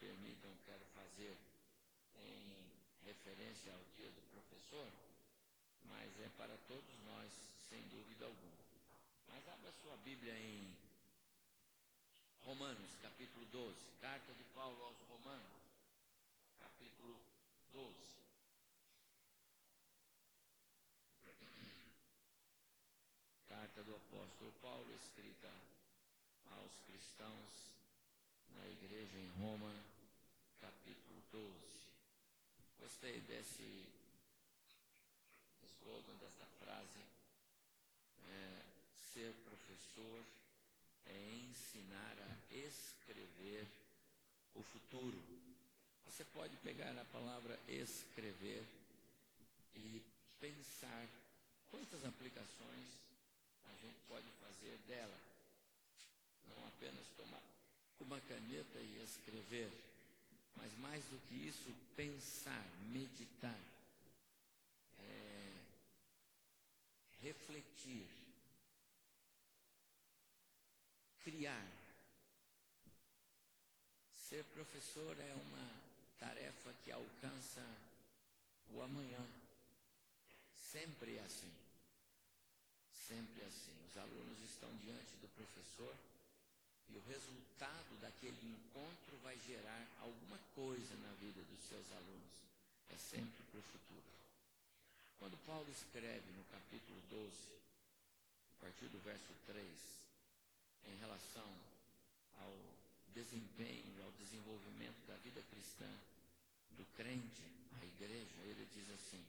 Permitam, quero fazer em referência ao dia do professor, mas é para todos nós, sem dúvida alguma. Mas abra sua Bíblia em Romanos, capítulo 12, carta de Paulo aos Romanos, capítulo 12. carta do apóstolo Paulo, escrita aos cristãos na igreja em Roma, capítulo 12. Gostei desse slogan, dessa frase. É, ser professor é ensinar a escrever o futuro. Você pode pegar a palavra escrever e pensar quantas aplicações gente pode fazer dela. Não apenas tomar uma caneta e escrever, mas mais do que isso, pensar, meditar, é, refletir, criar. Ser professor é uma tarefa que alcança o amanhã. Sempre é assim sempre assim. Os alunos estão diante do professor e o resultado daquele encontro vai gerar alguma coisa na vida dos seus alunos. É sempre para o futuro. Quando Paulo escreve no capítulo 12, a partir do verso 3, em relação ao desempenho, ao desenvolvimento da vida cristã do crente, a igreja, ele diz assim: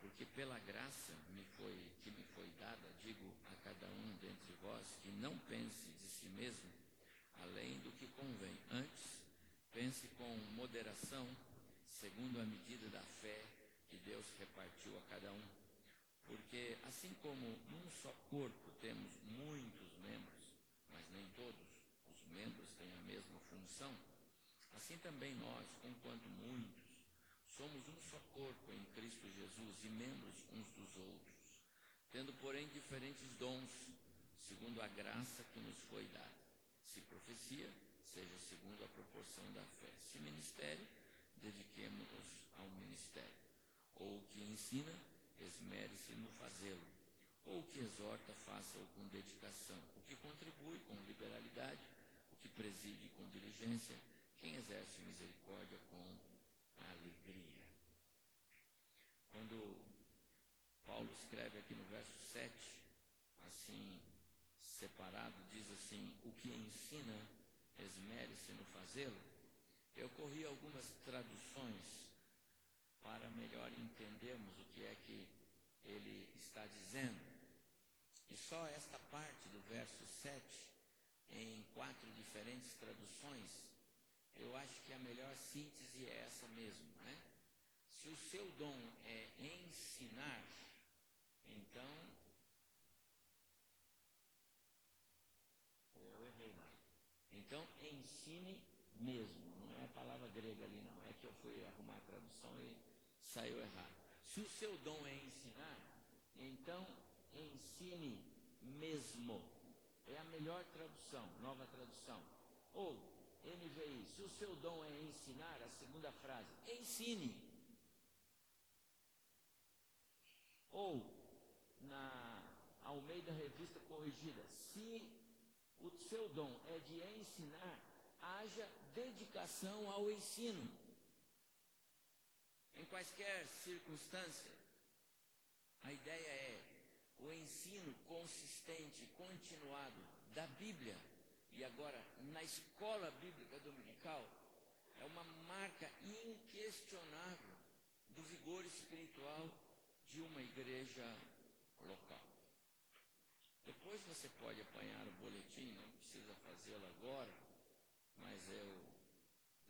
porque pela graça me foi, que me foi dada, digo a cada um dentre vós, que não pense si mesmo além do que convém. Antes, pense com moderação, segundo a medida da fé que Deus repartiu a cada um. Porque assim como num só corpo temos muitos membros, mas nem todos os membros têm a mesma função, assim também nós, conquanto muitos, Somos um só corpo em Cristo Jesus e membros uns dos outros, tendo, porém, diferentes dons, segundo a graça que nos foi dada. Se profecia, seja segundo a proporção da fé. Se ministério, dediquemos-nos ao ministério. Ou que ensina, esmere-se no fazê-lo. Ou que exorta, faça-o com dedicação. O que contribui com liberalidade, o que preside com diligência, quem exerce misericórdia com alegria. Quando Paulo escreve aqui no verso 7, assim separado, diz assim: O que ensina, esmere-se no fazê-lo. Eu corri algumas traduções para melhor entendermos o que é que ele está dizendo. E só esta parte do verso 7, em quatro diferentes traduções, eu acho que a melhor síntese é essa mesmo, né? Se o seu dom é ensinar, então. Eu errei lá. Então, ensine mesmo. Não é a palavra grega ali, não. É que eu fui arrumar a tradução e saiu errado. Se o seu dom é ensinar, então ensine mesmo. É a melhor tradução, nova tradução. Ou NVI, se o seu dom é ensinar, a segunda frase, ensine. Ou, na Almeida Revista Corrigida, se o seu dom é de ensinar, haja dedicação ao ensino. em quaisquer circunstância. A ideia é o ensino consistente, continuado da Bíblia e agora na escola bíblica dominical é uma marca inquestionável do vigor espiritual de uma igreja local. Depois você pode apanhar o boletim, não precisa fazê-lo agora, mas eu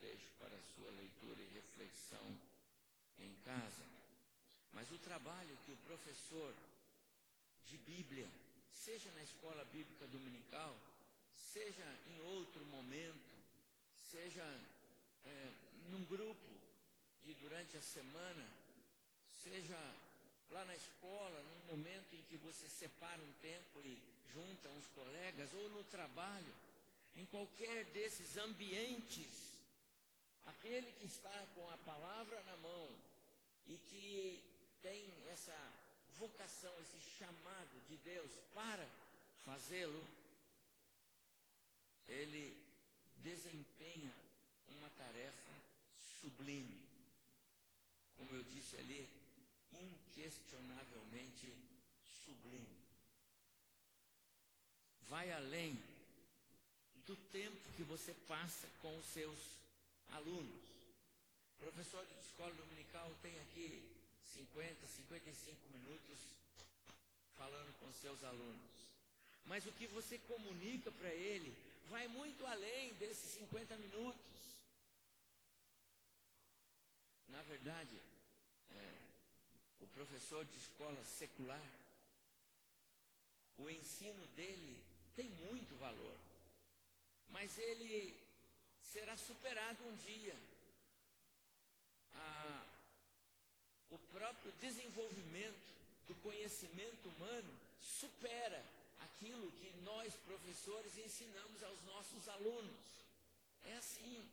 deixo para sua leitura e reflexão em casa. Mas o trabalho que o professor de Bíblia, seja na escola bíblica dominical, seja em outro momento, seja é, num grupo de durante a semana, seja lá na escola, num momento em que você separa um tempo e junta uns colegas, ou no trabalho, em qualquer desses ambientes, aquele que está com a palavra na mão e que tem essa vocação, esse chamado de Deus para fazê-lo, ele desempenha uma tarefa sublime. Como eu disse ali, inquestionavelmente sublime. Vai além do tempo que você passa com os seus alunos. O professor de escola dominical tem aqui 50, 55 minutos falando com seus alunos. Mas o que você comunica para ele vai muito além desses 50 minutos. Na verdade, é, o professor de escola secular, o ensino dele tem muito valor, mas ele será superado um dia. O próprio desenvolvimento do conhecimento humano supera aquilo que nós, professores, ensinamos aos nossos alunos. É assim.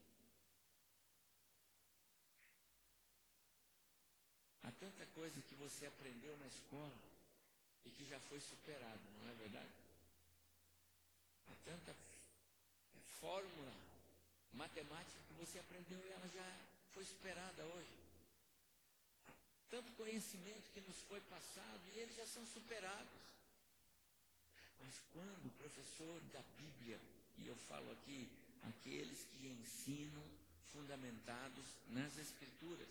Há tanta coisa que você aprendeu na escola e que já foi superada, não é verdade? Há tanta fórmula matemática que você aprendeu e ela já foi superada hoje. Tanto conhecimento que nos foi passado e eles já são superados. Mas quando o professor da Bíblia, e eu falo aqui, aqueles que ensinam fundamentados nas Escrituras,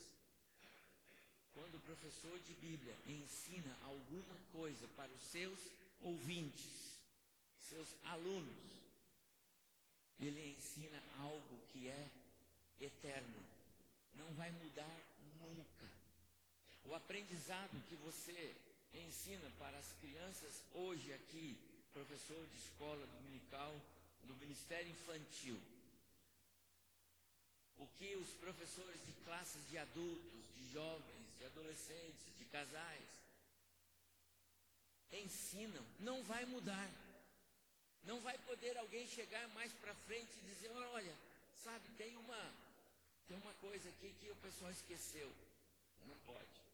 quando o professor de Bíblia ensina alguma coisa para os seus ouvintes, seus alunos, ele ensina algo que é eterno, não vai mudar nunca. O aprendizado que você ensina para as crianças hoje aqui professor de escola dominical no Ministério Infantil. O que os professores de classes de adultos, de jovens, de adolescentes, de casais ensinam, não vai mudar. Não vai poder alguém chegar mais para frente e dizer, olha, sabe, tem uma, tem uma coisa aqui que o pessoal esqueceu. Não pode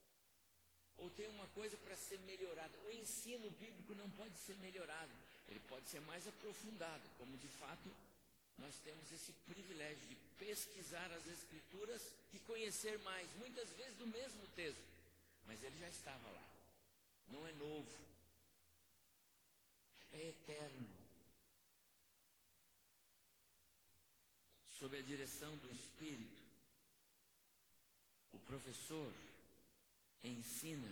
ou tem uma coisa para ser melhorada. O ensino bíblico não pode ser melhorado, ele pode ser mais aprofundado, como de fato nós temos esse privilégio de pesquisar as Escrituras e conhecer mais, muitas vezes do mesmo texto, mas ele já estava lá, não é novo, é eterno. Sob a direção do Espírito, o professor ensina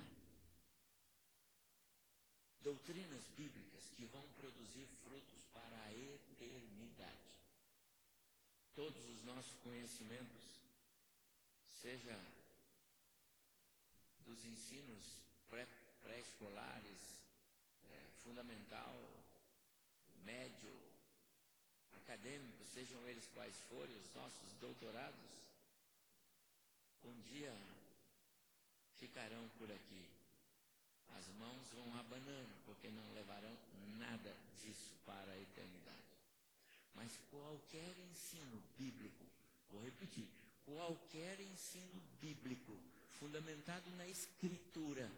doutrinas bíblicas que vão produzir frutos para a eternidade. Todos os nossos conhecimentos, seja dos ensinos pré-escolares, é, fundamental, médio, acadêmicos, sejam eles quais forem, os nossos doutorados, um dia ficarão por aqui. As mãos vão abanando, porque não levarão nada disso para a eternidade. Mas qualquer ensino bíblico, vou repetir, qualquer ensino bíblico fundamentado na Escritura,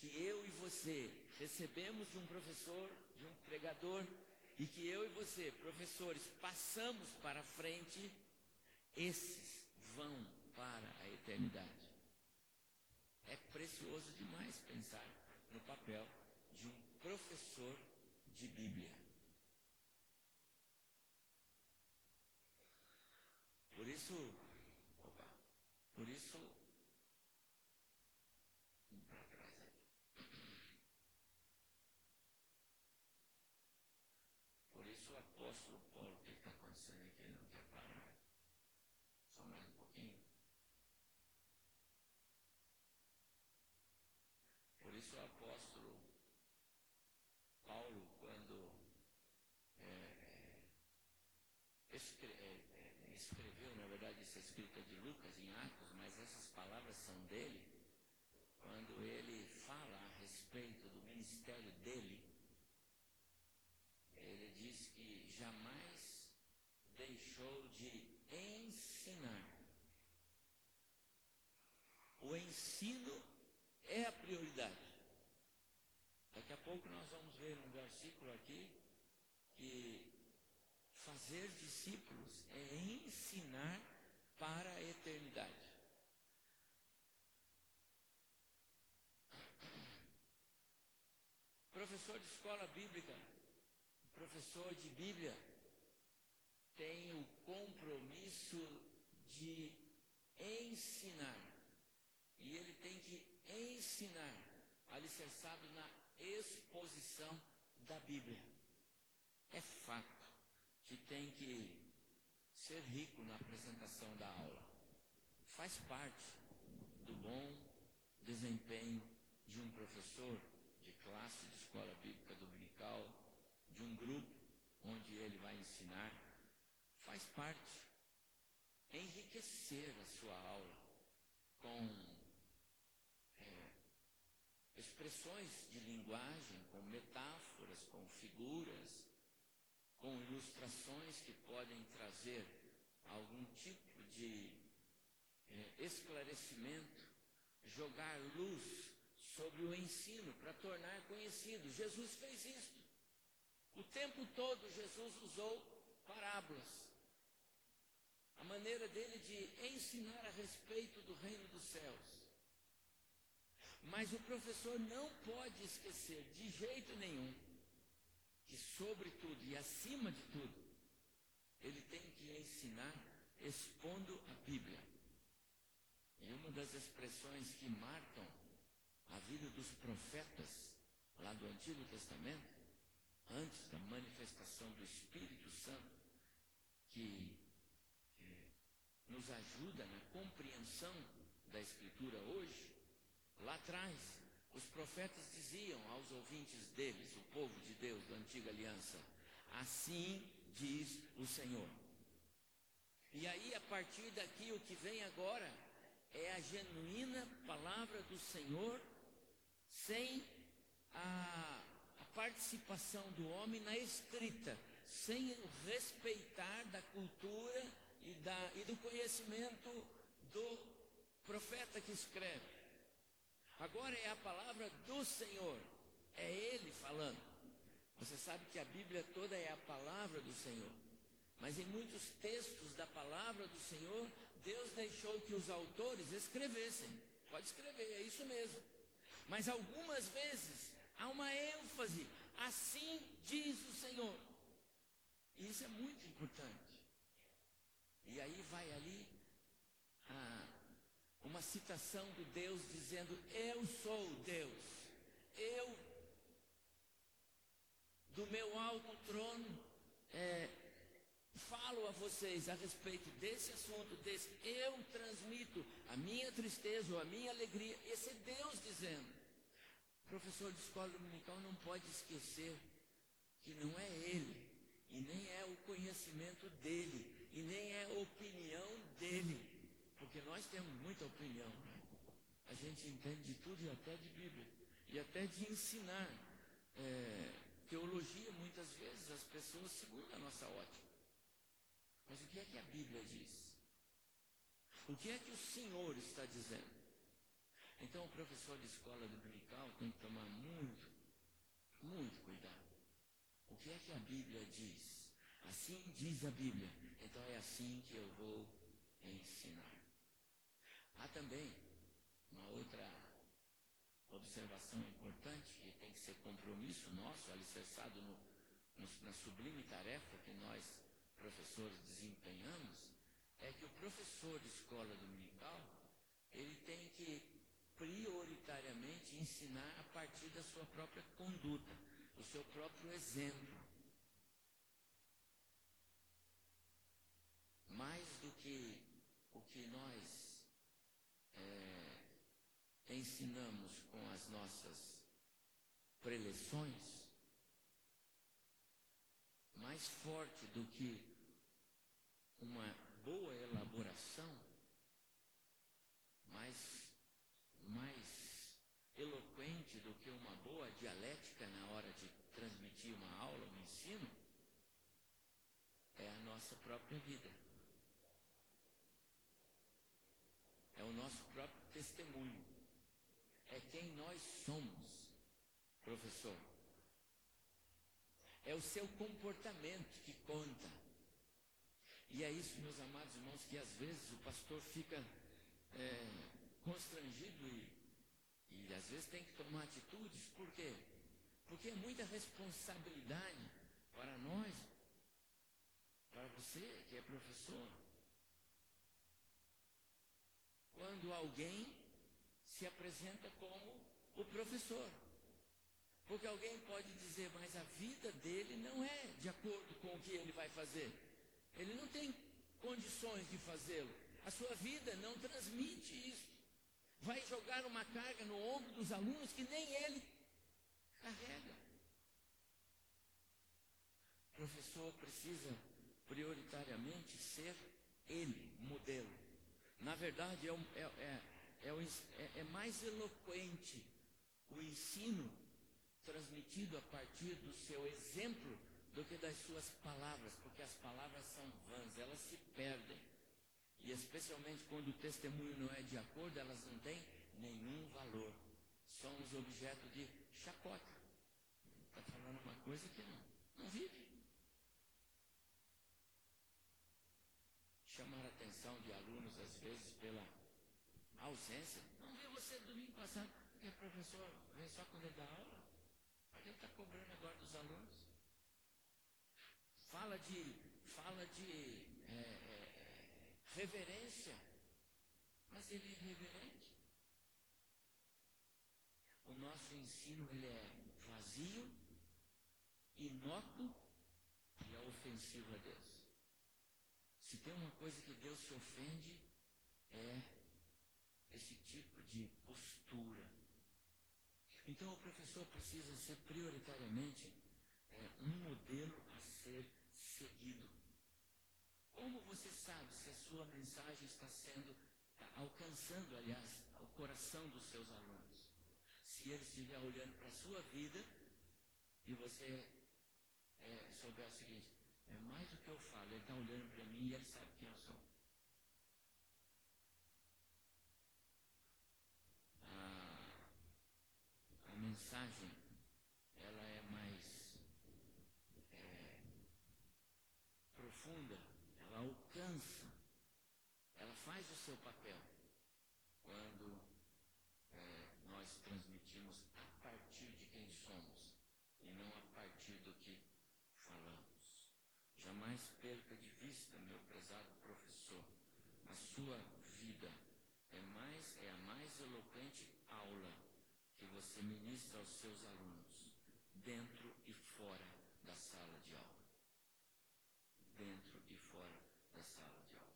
que eu e você recebemos de um professor, de um pregador, e que eu e você, professores, passamos para frente, esses vão para a eternidade. É precioso demais pensar no papel de um professor de Bíblia. Por isso, opa, por isso, por isso o apóstolo Paulo, o que está acontecendo aqui? Ele não quer parar. Só mais um pouquinho. Por isso o apóstolo Paulo, quando é, é, é, escreveu, na verdade, essa escrita de Lucas em Atos, mas essas palavras são dele, quando ele fala a respeito do ministério dele, ele diz que jamais deixou de ensinar. O ensino é a prioridade. Pouco nós vamos ver um versículo aqui que fazer discípulos é ensinar para a eternidade. Professor de escola bíblica, professor de Bíblia, tem o compromisso de ensinar. E ele tem que ensinar, alicerçado na exposição da Bíblia. É fato que tem que ser rico na apresentação da aula. Faz parte do bom desempenho de um professor de classe de escola bíblica dominical, de um grupo onde ele vai ensinar. Faz parte enriquecer a sua aula com expressões de linguagem, com metáforas, com figuras, com ilustrações que podem trazer algum tipo de é, esclarecimento, jogar luz sobre o ensino para tornar conhecido. Jesus fez isso. O tempo todo Jesus usou parábolas. A maneira dele de ensinar a respeito do reino dos céus. Mas o professor não pode esquecer de jeito nenhum que, sobretudo e acima de tudo, ele tem que ensinar expondo a Bíblia. E uma das expressões que marcam a vida dos profetas lá do Antigo Testamento, antes da manifestação do Espírito Santo, que nos ajuda na compreensão da Escritura hoje, atrás, os profetas diziam aos ouvintes deles, o povo de Deus da antiga aliança, assim diz o Senhor. E aí, a partir daqui, o que vem agora é a genuína palavra do Senhor, sem a, a participação do homem na escrita, sem o respeitar da cultura e, da, e do conhecimento do profeta que escreve. Agora é a palavra do Senhor, é Ele falando. Você sabe que a Bíblia toda é a palavra do Senhor. Mas em muitos textos da palavra do Senhor, Deus deixou que os autores escrevessem. Pode escrever, é isso mesmo. Mas algumas vezes há uma ênfase, assim diz o Senhor. E isso é muito importante. E aí vai ali a, uma citação do Deus dizendo: Eu sou Deus, eu, do meu alto trono, é, falo a vocês a respeito desse assunto, desse, eu transmito a minha tristeza ou a minha alegria. Esse é Deus dizendo. Professor de escola dominical não pode esquecer que não é ele, e nem é o conhecimento dele, e nem é a opinião dele, porque nós temos muita opinião. A gente entende de tudo e até de Bíblia, e até de ensinar. É, teologia, muitas vezes, as pessoas segundo a nossa ótica. Mas o que é que a Bíblia diz? O que é que o Senhor está dizendo? Então, o professor de escola dominical tem que tomar muito, muito cuidado. O que é que a Bíblia diz? Assim diz a Bíblia. Então, é assim que eu vou ensinar. Há também uma outra observação importante, que tem que ser compromisso nosso, alicerçado no, no, na sublime tarefa que nós, professores, desempenhamos, é que o professor de escola dominical, ele tem que prioritariamente ensinar a partir da sua própria conduta, do seu próprio exemplo. Mais do que o que nós ensinamos com as nossas preleções, mais forte do que uma boa elaboração, mais, mais eloquente do que uma boa dialética na hora de transmitir uma aula, um ensino, é a nossa própria vida. É o nosso próprio testemunho. Quem nós somos, professor. É o seu comportamento que conta. E é isso, meus amados irmãos, que às vezes o pastor fica é, constrangido e, e às vezes tem que tomar atitudes. Por quê? Porque é muita responsabilidade para nós, para você que é professor. Quando alguém se apresenta como o professor. Porque alguém pode dizer, mas a vida dele não é de acordo com o que ele vai fazer. Ele não tem condições de fazê-lo. A sua vida não transmite isso. Vai jogar uma carga no ombro dos alunos que nem ele carrega. O professor precisa prioritariamente ser ele, modelo. Na verdade, é, é, é, é, é mais eloquente o ensino transmitido a partir do seu exemplo do que das suas palavras, porque as palavras são vãs, elas se perdem. E especialmente quando o testemunho não é de acordo, elas não têm nenhum valor. Somos objeto de chacota. Está falando uma coisa que não, não vive. Chamar a atenção de alunos, às vezes, pela ausência. Não vi você domingo passado, porque professor vem só quando ele dá aula. Ele está cobrando agora dos alunos fala de, fala de é, é, reverência, mas ele é reverente. O nosso ensino ele é vazio, inócuo e é ofensivo a Deus. Se tem uma coisa que Deus se ofende, é esse tipo de postura. Então o professor precisa ser prioritariamente é, um modelo a ser seguido. Como você sabe se a sua mensagem está sendo, alcançando, aliás, o coração dos seus alunos? Se ele estiver olhando para a sua vida e você é, souber o seguinte, é mais do que eu falo, ele está olhando para mim e ele sabe quem eu sou. A, a mensagem profunda, ela alcança, ela faz o seu papel. Quando é, nós transmitimos a partir de quem somos e não a partir do que falamos. Jamais perca de vista, meu prezado professor, a sua vida. É mais é a mais eloquente aula que você ministra aos seus alunos, dentro e fora da sala de aula dentro e fora da sala de aula.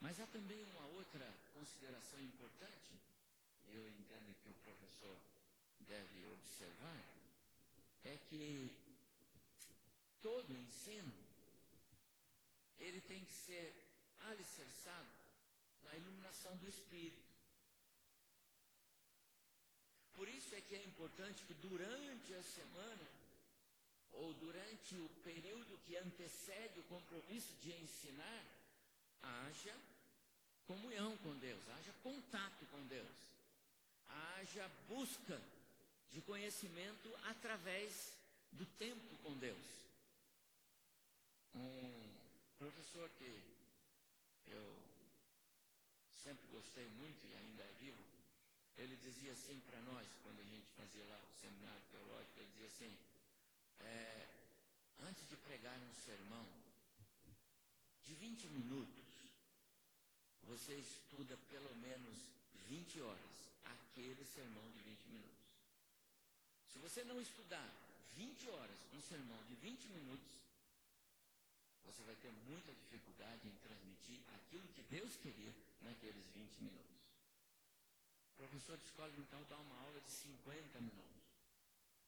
Mas há também uma outra consideração importante, eu entendo que o professor deve observar, é que todo ensino ele tem que ser alicerçado na iluminação do Espírito. Por isso é que é importante que durante a semana ou durante o período que antecede o compromisso de ensinar, haja comunhão com Deus, haja contato com Deus, haja busca de conhecimento através do tempo com Deus. Um professor que eu sempre gostei muito e ainda é vivo ele dizia assim para nós, quando a gente fazia lá o seminário teológico, ele dizia assim, é, antes de pregar um sermão de 20 minutos, você estuda pelo menos 20 horas aquele sermão de 20 minutos. Se você não estudar 20 horas um sermão de 20 minutos, você vai ter muita dificuldade em transmitir aquilo que Deus queria naqueles 20 minutos. O professor de escola então dá uma aula de 50 minutos,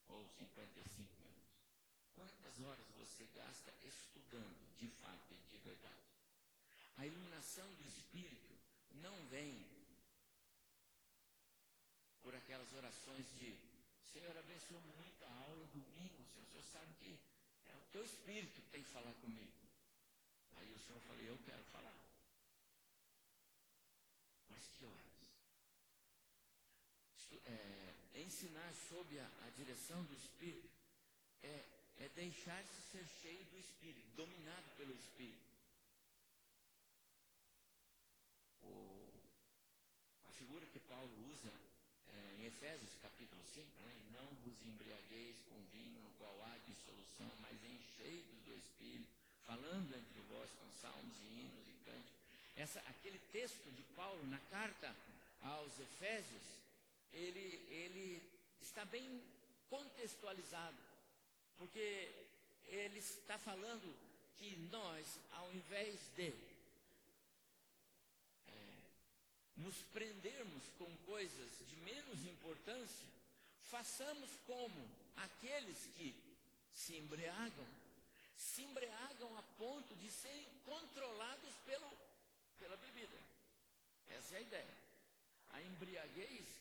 ou 55 minutos. Quantas horas você gasta estudando de fato e de verdade? A iluminação do Espírito não vem por aquelas orações de Senhor, abençoa muito a aula domingo, Senhor, o Senhor sabe que é o teu Espírito que tem que falar comigo. Aí o Senhor falou, eu quero falar. Mas que horas? É, ensinar sob a, a, direção do Espírito é, é deixar-se ser cheio do Espírito, dominado pelo Espírito. O, a figura que Paulo usa é, em Efésios capítulo 5, né? não vos embriagueis com vinho no qual há dissolução, mas enchei-vos do Espírito, falando entre vós com salmos e hinos e cânticos. Essa, aquele texto de Paulo na carta aos Efésios, ele, ele está bem contextualizado, porque ele está falando que nós, ao invés de é, nos prendermos com coisas de menos importância, façamos como aqueles que se embriagam, se embriagam a ponto de serem controlados pelo, pela bebida. Essa é a ideia. A embriaguez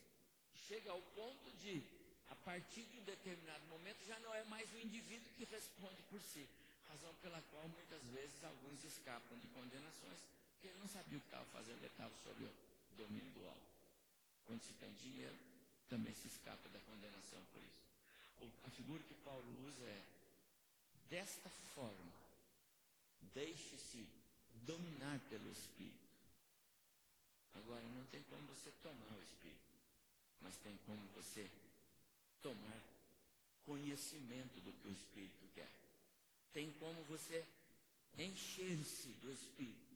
chega ao ponto de, a partir de um determinado momento, já não é mais o indivíduo que responde por si. Razão pela qual muitas vezes alguns escapam de condenações, porque ele não sabia o que estava fazendo, ele estava sob o domínio do álcool. Quando se tem dinheiro, também se escapa da condenação por isso. A figura que Paulo usa é desta forma, deixe-se dominar pelo Espírito. Agora, não tem como você tomar o Espírito, mas tem como você tomar conhecimento do que o Espírito quer. Tem como você encher-se do Espírito,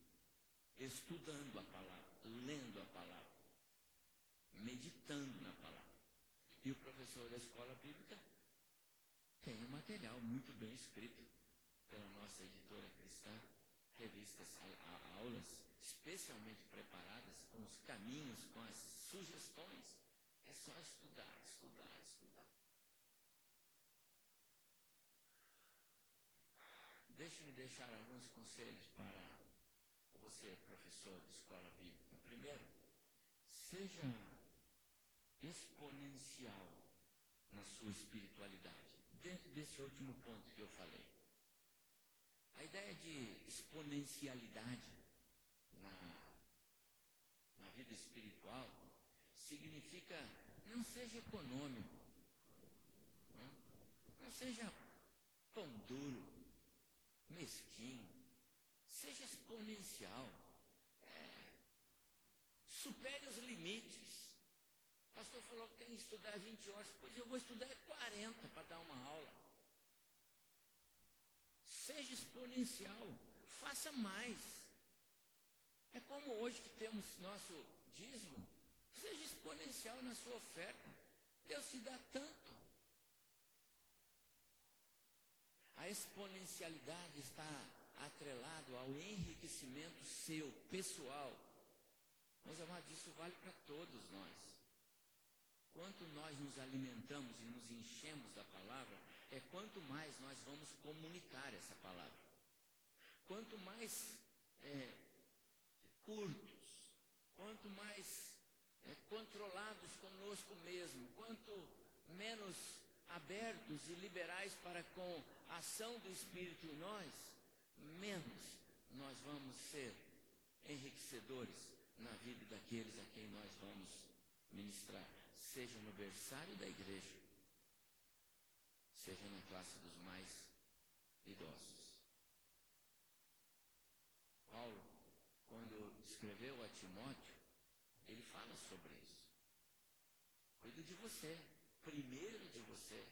estudando a palavra, lendo a palavra, meditando na palavra. E o professor da escola bíblica tem um material muito bem escrito pela nossa editora cristã, revistas, aulas especialmente preparadas com os caminhos, com as sugestões. É só estudar, estudar, estudar. Deixe-me deixar alguns conselhos para você, professor de escola bíblica. Primeiro, seja exponencial na sua espiritualidade. Dentro desse último ponto que eu falei. A ideia de exponencialidade na, na vida espiritual significa não seja econômico, não, não seja pão duro, mesquinho, seja exponencial, é, supere os limites. O pastor falou que tem que estudar 20 horas, pois eu vou estudar 40 para dar uma aula. Seja exponencial, faça mais. É como hoje que temos nosso dízimo, seja exponencial na sua oferta. Deus te dá tanto. A exponencialidade está atrelado ao enriquecimento seu, pessoal. Meus amados, isso vale para todos nós. Quanto nós nos alimentamos e nos enchemos da palavra, é quanto mais nós vamos comunicar essa palavra. Quanto mais é, curtos, quanto mais controlados conosco mesmo, quanto menos abertos e liberais para com a ação do Espírito em nós, menos nós vamos ser enriquecedores na vida daqueles a quem nós vamos ministrar, seja no berçário da igreja, seja na classe dos mais idosos. Paulo, quando escreveu a Timóteo, ele fala sobre isso. Cuide de você. Primeiro de você.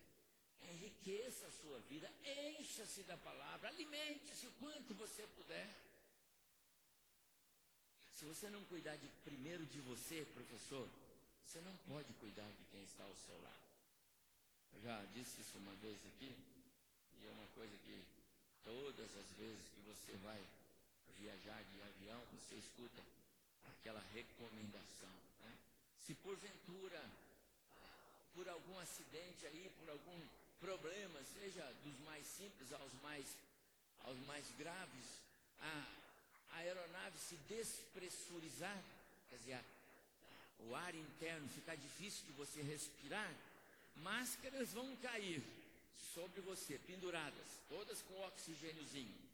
Enriqueça a sua vida. Encha-se da palavra. Alimente-se o quanto você puder. Se você não cuidar de primeiro de você, professor, você não pode cuidar de quem está ao seu lado. Eu já disse isso uma vez aqui, e é uma coisa que todas as vezes que você vai viajar de avião, você escuta aquela recomendação. Né? Se porventura, por algum acidente aí, por algum problema, seja dos mais simples aos mais, aos mais graves, a, a aeronave se despressurizar, quer dizer, a, o ar interno ficar difícil de você respirar, máscaras vão cair sobre você, penduradas, todas com oxigêniozinho.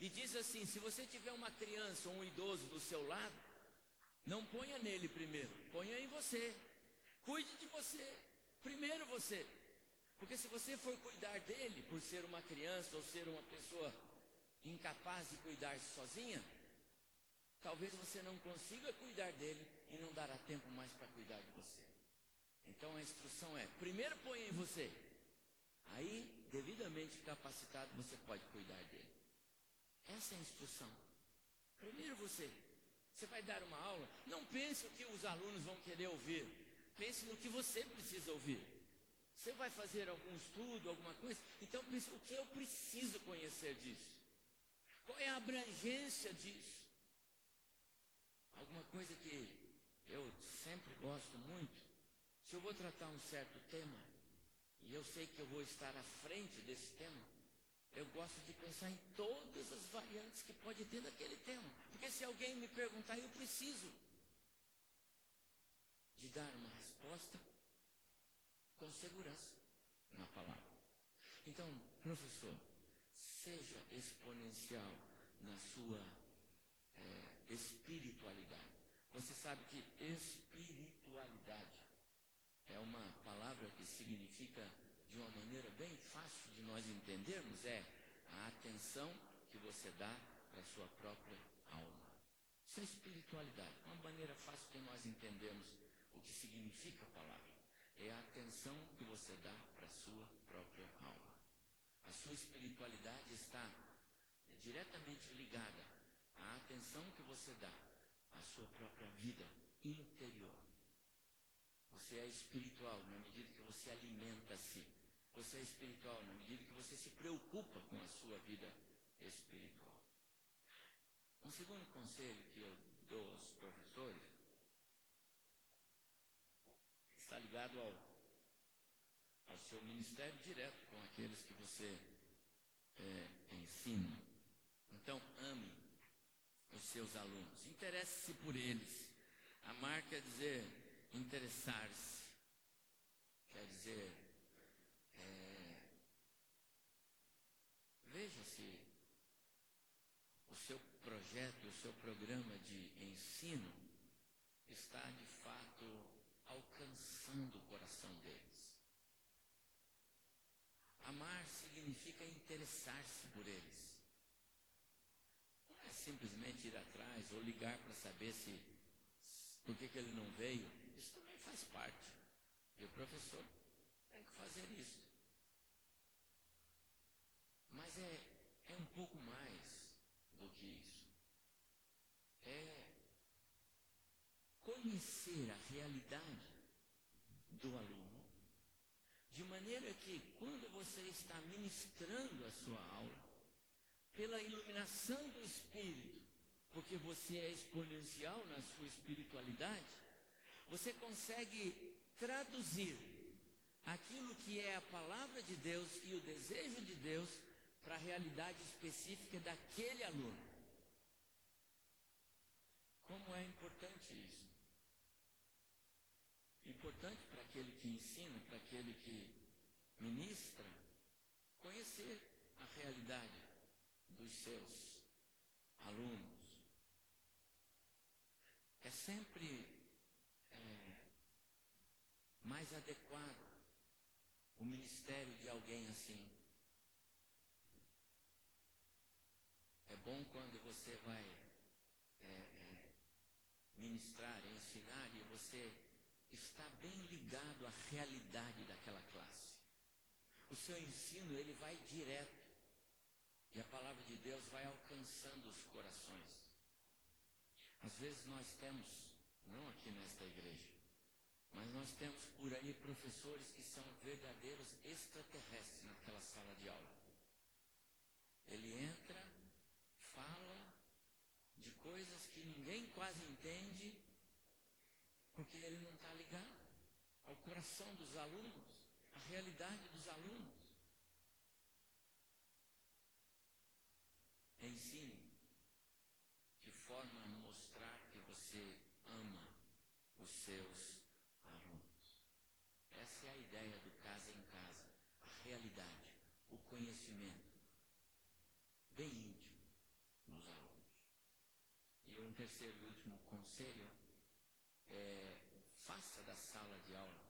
E diz assim: se você tiver uma criança ou um idoso do seu lado, não ponha nele primeiro, ponha em você. Cuide de você, primeiro você. Porque se você for cuidar dele, por ser uma criança ou ser uma pessoa incapaz de cuidar sozinha, talvez você não consiga cuidar dele e não dará tempo mais para cuidar de você. Então a instrução é: primeiro põe em você, aí, devidamente capacitado, você pode cuidar dele. Essa é a instrução. Primeiro você. Você vai dar uma aula, não pense o que os alunos vão querer ouvir. Pense no que você precisa ouvir. Você vai fazer algum estudo, alguma coisa? Então pense o que eu preciso conhecer disso. Qual é a abrangência disso? Alguma coisa que eu sempre gosto muito. Se eu vou tratar um certo tema, e eu sei que eu vou estar à frente desse tema, eu gosto de pensar em todas as variantes que pode ter daquele tema. Porque se alguém me perguntar, eu preciso de dar uma resposta com segurança na palavra. Então, professor, seja exponencial na sua é, espiritualidade. Você sabe que espiritualidade é uma palavra que significa de uma maneira bem fácil de nós entendermos é a atenção que você dá para a sua própria alma. Isso é espiritualidade. Uma maneira fácil de nós entendermos o que significa a palavra. É a atenção que você dá para a sua própria alma. A sua espiritualidade está diretamente ligada à atenção que você dá à sua própria vida interior. Você é espiritual na medida que você alimenta-se você é espiritual na medida que você se preocupa com a sua vida espiritual. Um segundo conselho que eu dou aos professores está ligado ao, ao seu ministério direto com aqueles que você é, ensina. Então, ame os seus alunos, interesse-se por eles. Amar quer dizer interessar-se, quer dizer Veja se o seu projeto, o seu programa de ensino está de fato alcançando o coração deles. Amar significa interessar-se por eles. Não é simplesmente ir atrás ou ligar para saber se por que, que ele não veio. Isso também faz parte. E o professor tem que fazer isso. Mas é, é um pouco mais do que isso. É conhecer a realidade do aluno, de maneira que quando você está ministrando a sua aula, pela iluminação do Espírito, porque você é exponencial na sua espiritualidade, você consegue traduzir aquilo que é a palavra de Deus e o desejo de Deus para a realidade específica daquele aluno. Como é importante isso? Importante para aquele que ensina, para aquele que ministra, conhecer a realidade dos seus alunos. É sempre é, mais adequado o ministério de alguém assim. É bom quando você vai é, é, ministrar, ensinar e você está bem ligado à realidade daquela classe. O seu ensino, ele vai direto. E a palavra de Deus vai alcançando os corações. Às vezes nós temos, não aqui nesta igreja, mas nós temos por aí professores que são verdadeiros extraterrestres naquela sala de aula. Ele entra, coisas que ninguém quase entende, porque ele não está ligado ao coração dos alunos, à realidade dos alunos. Ensine de forma a mostrar que você ama os seus alunos. Essa é a ideia do casa em casa, a realidade, o conhecimento bem íntimo nos alunos. E um terceiro e último conselho é faça da sala de aula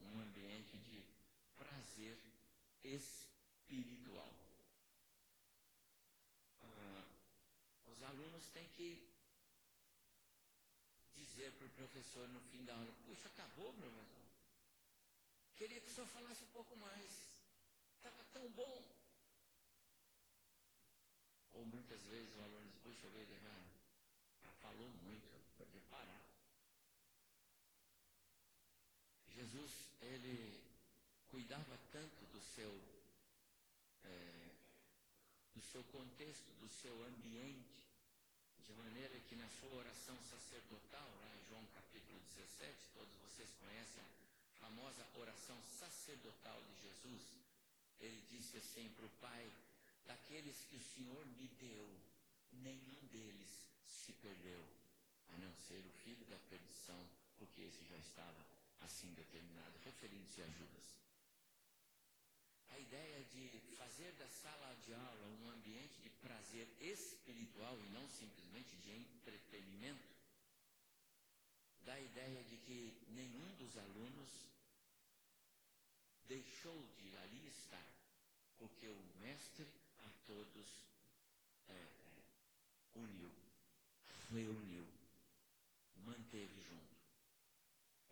um ambiente de prazer espiritual. Ah, os alunos têm que dizer para o professor no fim da aula, puxa, acabou, professor. Queria que o senhor falasse um pouco mais. Estava tão bom. Ou muitas vezes o aluno diz, puxa, ele já falou muito, pode parar. Jesus, ele cuidava tanto do seu, é, do seu contexto, do seu ambiente, de maneira que na sua oração sacerdotal, lá em João capítulo 17, todos vocês conhecem a famosa oração sacerdotal de Jesus, ele disse assim para o Pai, daqueles que o Senhor me deu, nenhum deles se perdeu, a não ser o filho da perdição, porque esse já estava assim determinado, referindo-se a Judas. A ideia de fazer da sala de aula um ambiente de prazer espiritual e não simplesmente de entretenimento, dá a ideia de que nenhum dos alunos deixou de ali estar, porque o mestre a todos é, é, uniu, reuniu, manteve junto.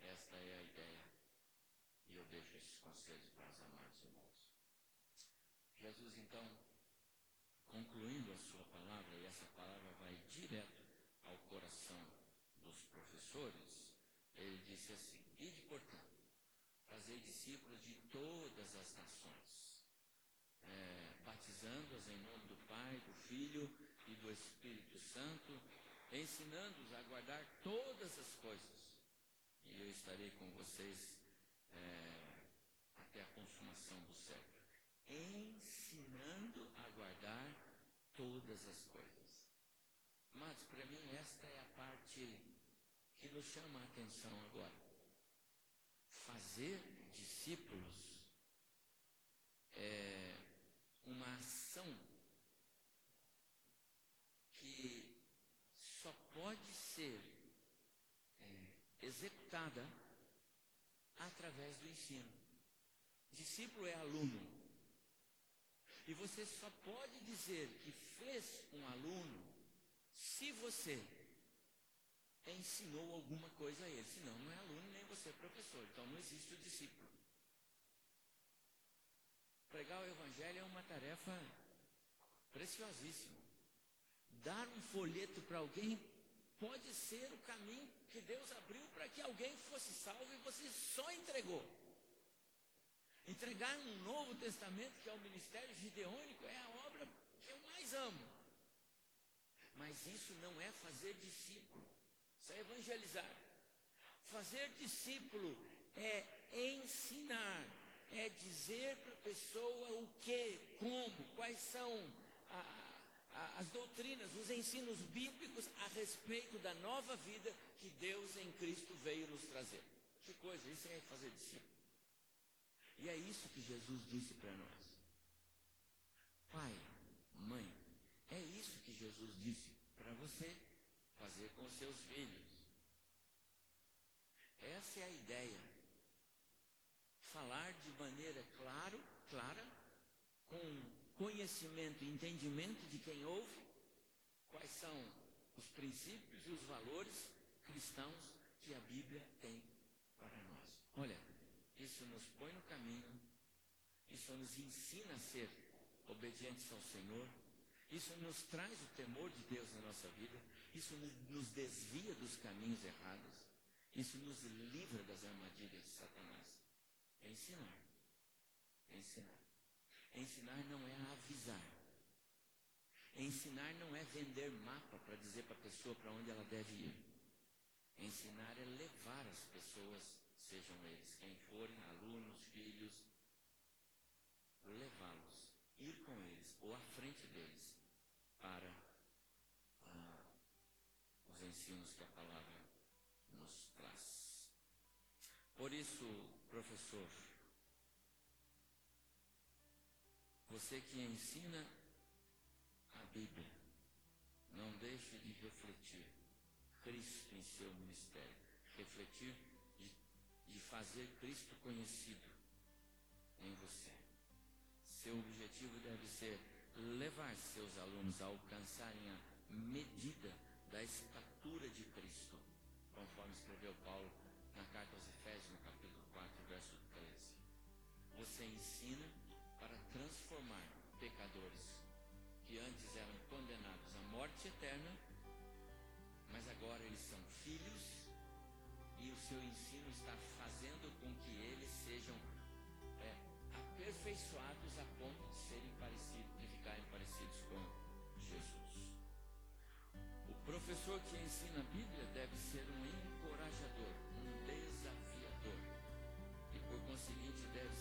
Esta é a ideia. E eu deixo esses conselhos para os amados irmãos. Jesus, então, concluindo a sua palavra, e essa palavra vai direto ao coração dos professores, ele disse assim: Ide, portanto, fazer discípulos de todas as nações, é, batizando-as em nome do Pai, do Filho e do Espírito Santo, ensinando-os a guardar todas as coisas. E eu estarei com vocês é, até a consumação do século, a guardar todas as coisas. Mas para mim esta é a parte que nos chama a atenção agora. Fazer discípulos é uma ação que só pode ser é, executada através do ensino. Discípulo é aluno. E você só pode dizer que fez um aluno se você ensinou alguma coisa a ele. Senão não é aluno nem você é professor. Então não existe o discípulo. Pregar o evangelho é uma tarefa preciosíssima. Dar um folheto para alguém pode ser o caminho que Deus abriu para que alguém fosse salvo e você só entregou. Entregar um Novo Testamento, que é o ministério gideônico, é a obra que eu mais amo. Mas isso não é fazer discípulo, isso é evangelizar. Fazer discípulo é ensinar, é dizer para a pessoa o que, como, quais são a, a, as doutrinas, os ensinos bíblicos a respeito da nova vida que Deus em Cristo veio nos trazer. Que coisa, isso é fazer discípulo. E é isso que Jesus disse para nós. Pai, mãe, é isso que Jesus disse para você fazer com seus filhos. Essa é a ideia. Falar de maneira claro, clara, com conhecimento e entendimento de quem ouve, quais são os princípios e os valores cristãos que a Bíblia tem para nós. Olha, isso nos põe no caminho, isso nos ensina a ser obedientes ao Senhor, isso nos traz o temor de Deus na nossa vida, isso nos desvia dos caminhos errados, isso nos livra das armadilhas de Satanás. É ensinar. É ensinar. Ensinar não é avisar. Ensinar não é vender mapa para dizer para a pessoa para onde ela deve ir. Ensinar é levar as pessoas, sejam eles quem forem, alunos, filhos, levá-los, ir com eles ou à frente deles para ah, os ensinos que a palavra nos traz. Por isso, professor, você que ensina a Bíblia, não deixe de refletir Cristo em seu ministério. Refletir de, fazer Cristo conhecido em você. Seu objetivo deve ser levar seus alunos a alcançarem a medida da estatura de Cristo, conforme escreveu Paulo na carta aos Efésios, no capítulo 4, verso 13. Você ensina para transformar pecadores que antes eram condenados à morte eterna, mas agora eles são filhos e o seu ensino está O professor que ensina a Bíblia deve ser um encorajador, um desafiador. E por conseguinte deve